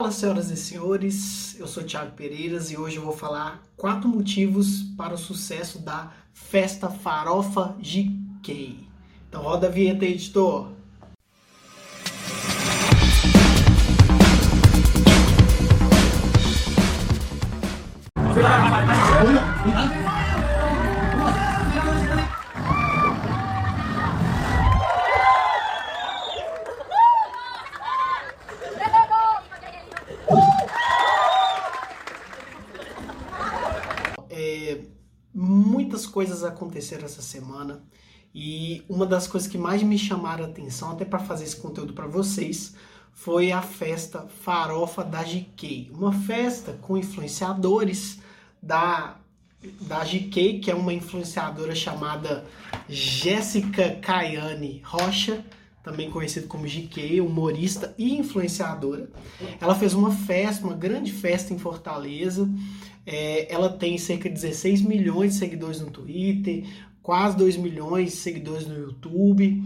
Fala, senhoras e senhores, eu sou Thiago Pereiras e hoje eu vou falar quatro motivos para o sucesso da Festa Farofa GK. Então roda a vinheta, editor. Coisas aconteceram essa semana e uma das coisas que mais me chamaram a atenção, até para fazer esse conteúdo para vocês, foi a festa Farofa da GK. Uma festa com influenciadores da, da GK, que é uma influenciadora chamada Jéssica Caiane Rocha, também conhecida como GK, humorista e influenciadora. Ela fez uma festa, uma grande festa em Fortaleza. É, ela tem cerca de 16 milhões de seguidores no Twitter, quase 2 milhões de seguidores no YouTube.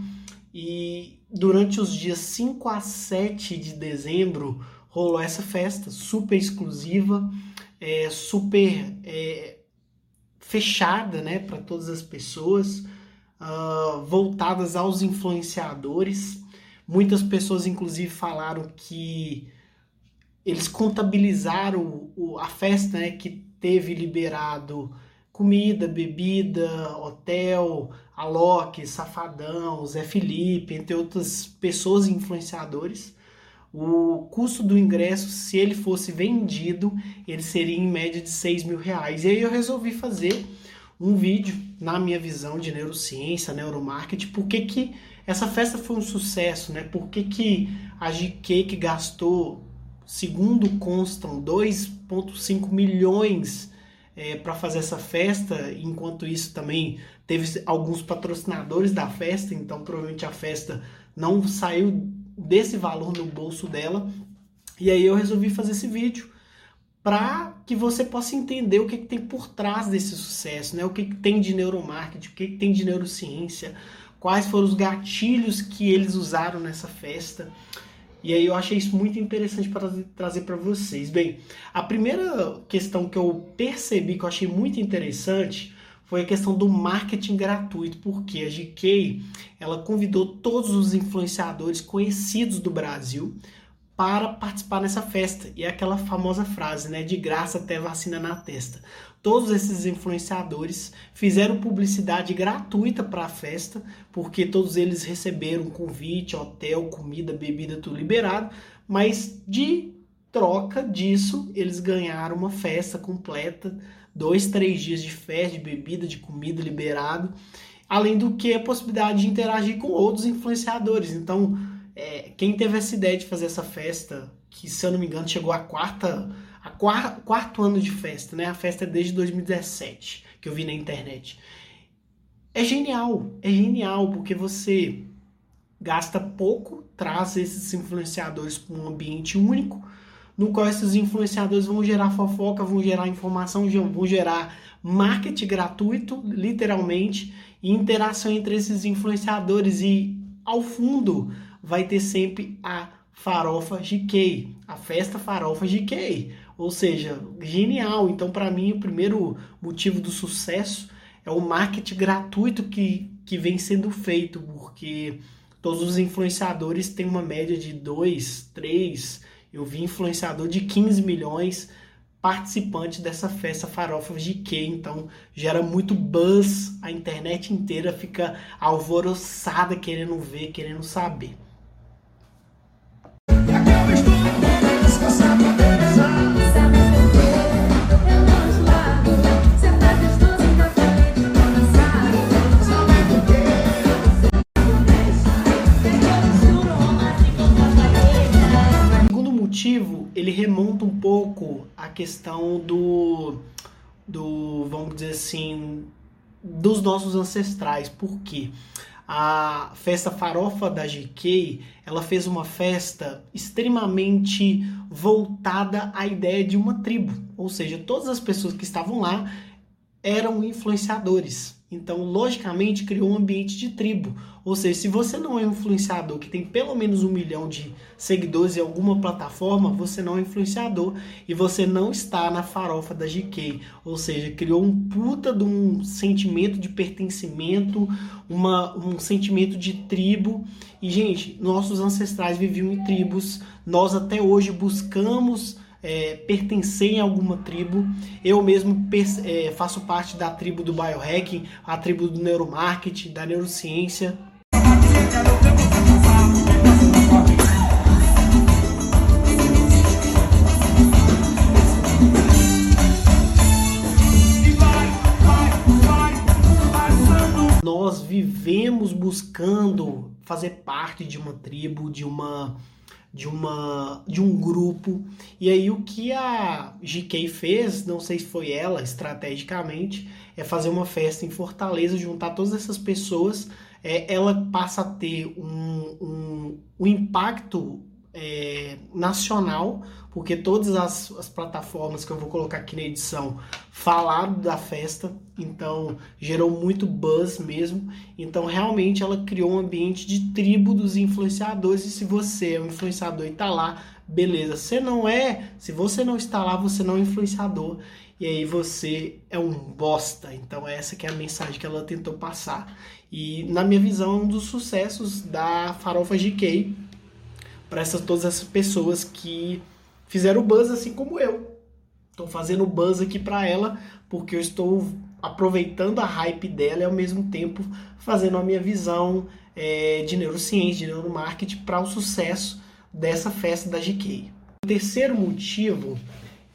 E durante os dias 5 a 7 de dezembro rolou essa festa super exclusiva, é, super é, fechada né, para todas as pessoas, uh, voltadas aos influenciadores. Muitas pessoas, inclusive, falaram que eles contabilizaram o, a festa né, que teve liberado comida, bebida, hotel, Alok, Safadão, Zé Felipe, entre outras pessoas influenciadores. O custo do ingresso, se ele fosse vendido, ele seria em média de 6 mil reais. E aí eu resolvi fazer um vídeo, na minha visão de neurociência, neuromarketing, por que, que essa festa foi um sucesso, né? Por que, que a GK que gastou segundo constam, 2,5 milhões é, para fazer essa festa. Enquanto isso, também teve alguns patrocinadores da festa, então provavelmente a festa não saiu desse valor no bolso dela. E aí eu resolvi fazer esse vídeo para que você possa entender o que, que, tem por trás desse sucesso, né? O que, que tem de neuromarketing, o que, que tem de neurociência, quais foram os gatilhos que eles usaram nessa festa. E aí eu achei isso muito interessante para trazer para vocês. Bem, a primeira questão que eu percebi que eu achei muito interessante foi a questão do marketing gratuito, porque a GK ela convidou todos os influenciadores conhecidos do Brasil para participar nessa festa. E é aquela famosa frase, né, de graça até vacina na testa. Todos esses influenciadores fizeram publicidade gratuita para a festa, porque todos eles receberam convite, hotel, comida, bebida, tudo liberado, mas de troca disso, eles ganharam uma festa completa, dois, três dias de festa, de bebida, de comida liberado, além do que a possibilidade de interagir com outros influenciadores. Então, é, quem teve essa ideia de fazer essa festa, que se eu não me engano chegou a quarta, a quarto, quarto ano de festa, né? A festa é desde 2017 que eu vi na internet. É genial, é genial porque você gasta pouco, traz esses influenciadores para um ambiente único, no qual esses influenciadores vão gerar fofoca, vão gerar informação, vão gerar marketing gratuito, literalmente, e interação entre esses influenciadores e ao fundo vai ter sempre a farofa GK, a festa farofa GK. Ou seja, genial. Então, para mim, o primeiro motivo do sucesso é o marketing gratuito que, que vem sendo feito, porque todos os influenciadores têm uma média de 2, 3. Eu vi influenciador de 15 milhões participantes dessa festa farofa GK, então gera muito buzz, a internet inteira fica alvoroçada querendo ver, querendo saber. Motivo, ele remonta um pouco a questão do, do vamos dizer assim, dos nossos ancestrais. Por quê? A festa farofa da GK, ela fez uma festa extremamente voltada à ideia de uma tribo. Ou seja, todas as pessoas que estavam lá eram influenciadores. Então, logicamente, criou um ambiente de tribo. Ou seja, se você não é um influenciador que tem pelo menos um milhão de seguidores em alguma plataforma, você não é influenciador e você não está na farofa da GK. Ou seja, criou um puta de um sentimento de pertencimento, uma, um sentimento de tribo. E, gente, nossos ancestrais viviam em tribos. Nós até hoje buscamos é, pertencer em alguma tribo. Eu mesmo é, faço parte da tribo do biohacking, a tribo do neuromarketing, da neurociência. Nós vivemos buscando fazer parte de uma tribo, de uma de uma de um grupo. E aí o que a GK fez, não sei se foi ela estrategicamente, é fazer uma festa em Fortaleza, juntar todas essas pessoas. É, ela passa a ter um, um, um impacto é, nacional, porque todas as, as, plataformas que eu vou colocar aqui na edição falaram da festa, então gerou muito buzz mesmo. Então realmente ela criou um ambiente de tribo dos influenciadores. E se você é um influenciador e está lá, beleza. Se não é, se você não está lá, você não é influenciador. E aí você é um bosta. Então essa que é a mensagem que ela tentou passar. E na minha visão, um dos sucessos da Farofa GK para essas, todas essas pessoas que fizeram buzz assim como eu. Estou fazendo buzz aqui para ela porque eu estou aproveitando a hype dela e ao mesmo tempo fazendo a minha visão é, de neurociência, de neuromarketing para o sucesso dessa festa da GK. O terceiro motivo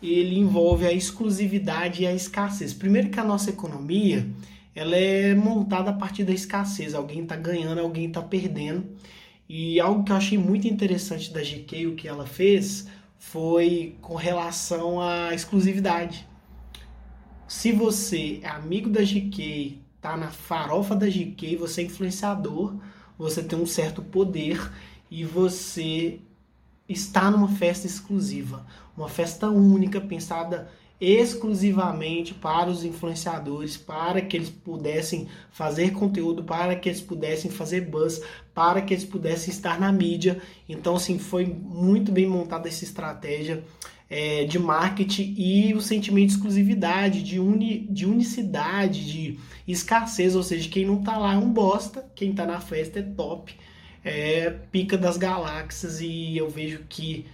ele envolve a exclusividade e a escassez. Primeiro que a nossa economia ela é montada a partir da escassez. Alguém está ganhando, alguém está perdendo. E algo que eu achei muito interessante da GK, o que ela fez, foi com relação à exclusividade. Se você é amigo da GK, tá na farofa da GK, você é influenciador, você tem um certo poder e você está numa festa exclusiva, uma festa única pensada exclusivamente para os influenciadores, para que eles pudessem fazer conteúdo, para que eles pudessem fazer buzz, para que eles pudessem estar na mídia. Então, assim, foi muito bem montada essa estratégia é, de marketing e o sentimento de exclusividade, de, uni, de unicidade, de escassez, ou seja, quem não tá lá é um bosta, quem tá na festa é top, é pica das galáxias e eu vejo que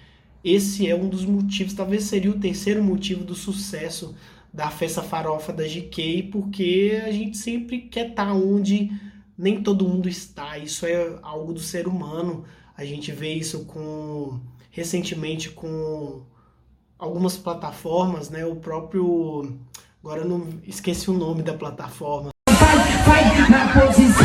esse é um dos motivos, talvez seria o terceiro motivo do sucesso da festa farofa da GK, porque a gente sempre quer estar tá onde nem todo mundo está. Isso é algo do ser humano. A gente vê isso com recentemente com algumas plataformas, né? O próprio agora eu não esqueci o nome da plataforma. Vai, vai na posição,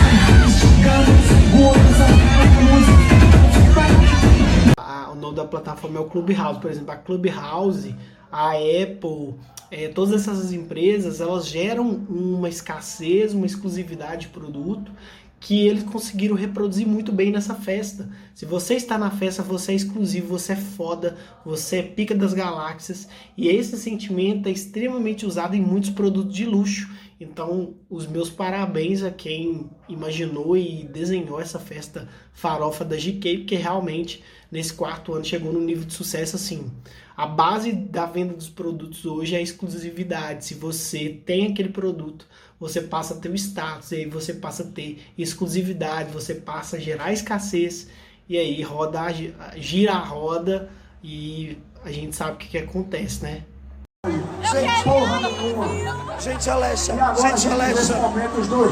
nome da plataforma é o Clubhouse. Por exemplo, a Clubhouse, a Apple, é, todas essas empresas, elas geram uma escassez, uma exclusividade de produto que eles conseguiram reproduzir muito bem nessa festa. Se você está na festa, você é exclusivo, você é foda, você é pica das galáxias, e esse sentimento é extremamente usado em muitos produtos de luxo. Então, os meus parabéns a quem imaginou e desenhou essa festa farofa da GK, porque realmente nesse quarto ano chegou num nível de sucesso assim. A base da venda dos produtos hoje é a exclusividade. Se você tem aquele produto, você passa a ter o status, e aí você passa a ter exclusividade, você passa a gerar escassez, e aí roda, gira a roda e a gente sabe o que, que acontece, né? Gente, porra nenhuma. Gente, Alexa. Gente, Alexa.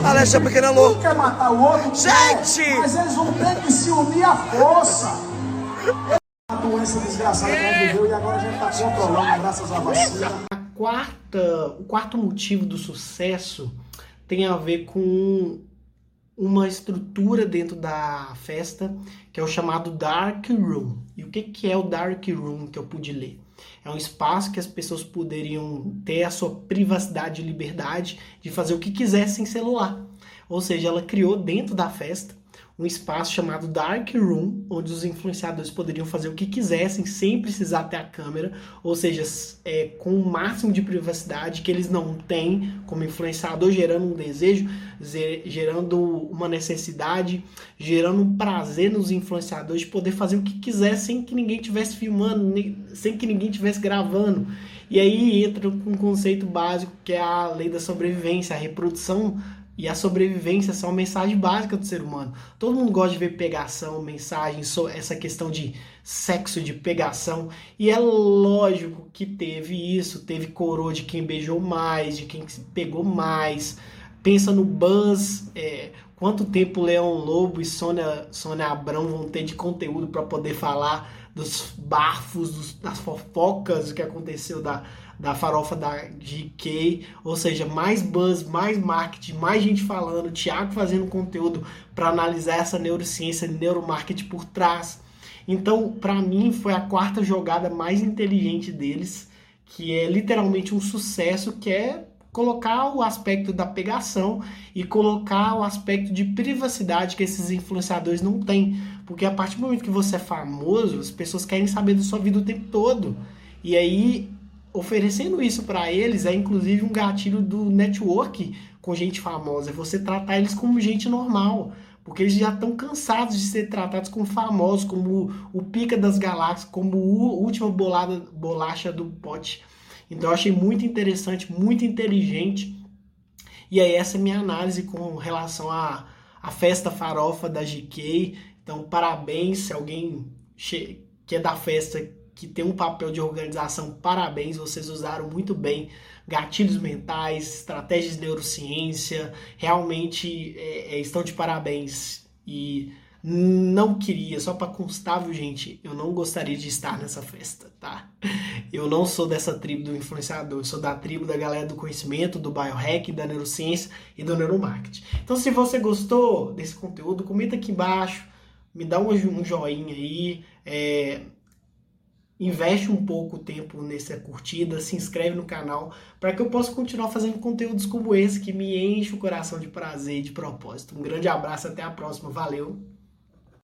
Alexa, pequena louca. Um quer matar o outro. Gente! Mas eles vão ter que se unir à força. A doença desgraçada que viveu e agora a gente está controlando graças à vacina. A quarta, o quarto motivo do sucesso tem a ver com uma estrutura dentro da festa que é o chamado Dark Room. E o que, que é o Dark Room que eu pude ler? É um espaço que as pessoas poderiam ter a sua privacidade e liberdade de fazer o que quiser sem celular. Ou seja, ela criou dentro da festa um espaço chamado Dark Room, onde os influenciadores poderiam fazer o que quisessem sem precisar ter a câmera, ou seja, é, com o máximo de privacidade que eles não têm como influenciador, gerando um desejo, gerando uma necessidade, gerando um prazer nos influenciadores de poder fazer o que quiser sem que ninguém estivesse filmando, sem que ninguém estivesse gravando. E aí entra um conceito básico que é a lei da sobrevivência, a reprodução e a sobrevivência são mensagem básica do ser humano. Todo mundo gosta de ver pegação, mensagem, essa questão de sexo, de pegação. E é lógico que teve isso, teve coroa de quem beijou mais, de quem pegou mais. Pensa no Buzz, é, quanto tempo Leão Lobo e Sônia, Sônia Abrão vão ter de conteúdo para poder falar dos bafos, dos, das fofocas, o que aconteceu da, da farofa da GK, ou seja, mais buzz, mais marketing, mais gente falando, Thiago fazendo conteúdo para analisar essa neurociência neuromarketing por trás. Então, para mim, foi a quarta jogada mais inteligente deles, que é literalmente um sucesso, que é colocar o aspecto da pegação e colocar o aspecto de privacidade que esses influenciadores não têm. Porque a partir do momento que você é famoso, as pessoas querem saber da sua vida o tempo todo. E aí oferecendo isso para eles é inclusive um gatilho do network com gente famosa, é você tratar eles como gente normal, porque eles já estão cansados de ser tratados como famosos, como o, pica das galáxias, como o última bolada, bolacha do pote. Então eu achei muito interessante, muito inteligente. E aí essa é a minha análise com relação à, à festa farofa da GK. Então parabéns se alguém que é da festa que tem um papel de organização, parabéns, vocês usaram muito bem gatilhos mentais, estratégias de neurociência, realmente é, é, estão de parabéns. E não queria, só para constar, viu, gente, eu não gostaria de estar nessa festa, tá? Eu não sou dessa tribo do influenciador, eu sou da tribo da galera do conhecimento, do biohack, da neurociência e do neuromarketing. Então, se você gostou desse conteúdo, comenta aqui embaixo, me dá um, joinha aí, é, investe um pouco tempo nessa curtida, se inscreve no canal para que eu possa continuar fazendo conteúdos como esse que me enche o coração de prazer e de propósito. Um grande abraço, até a próxima, valeu!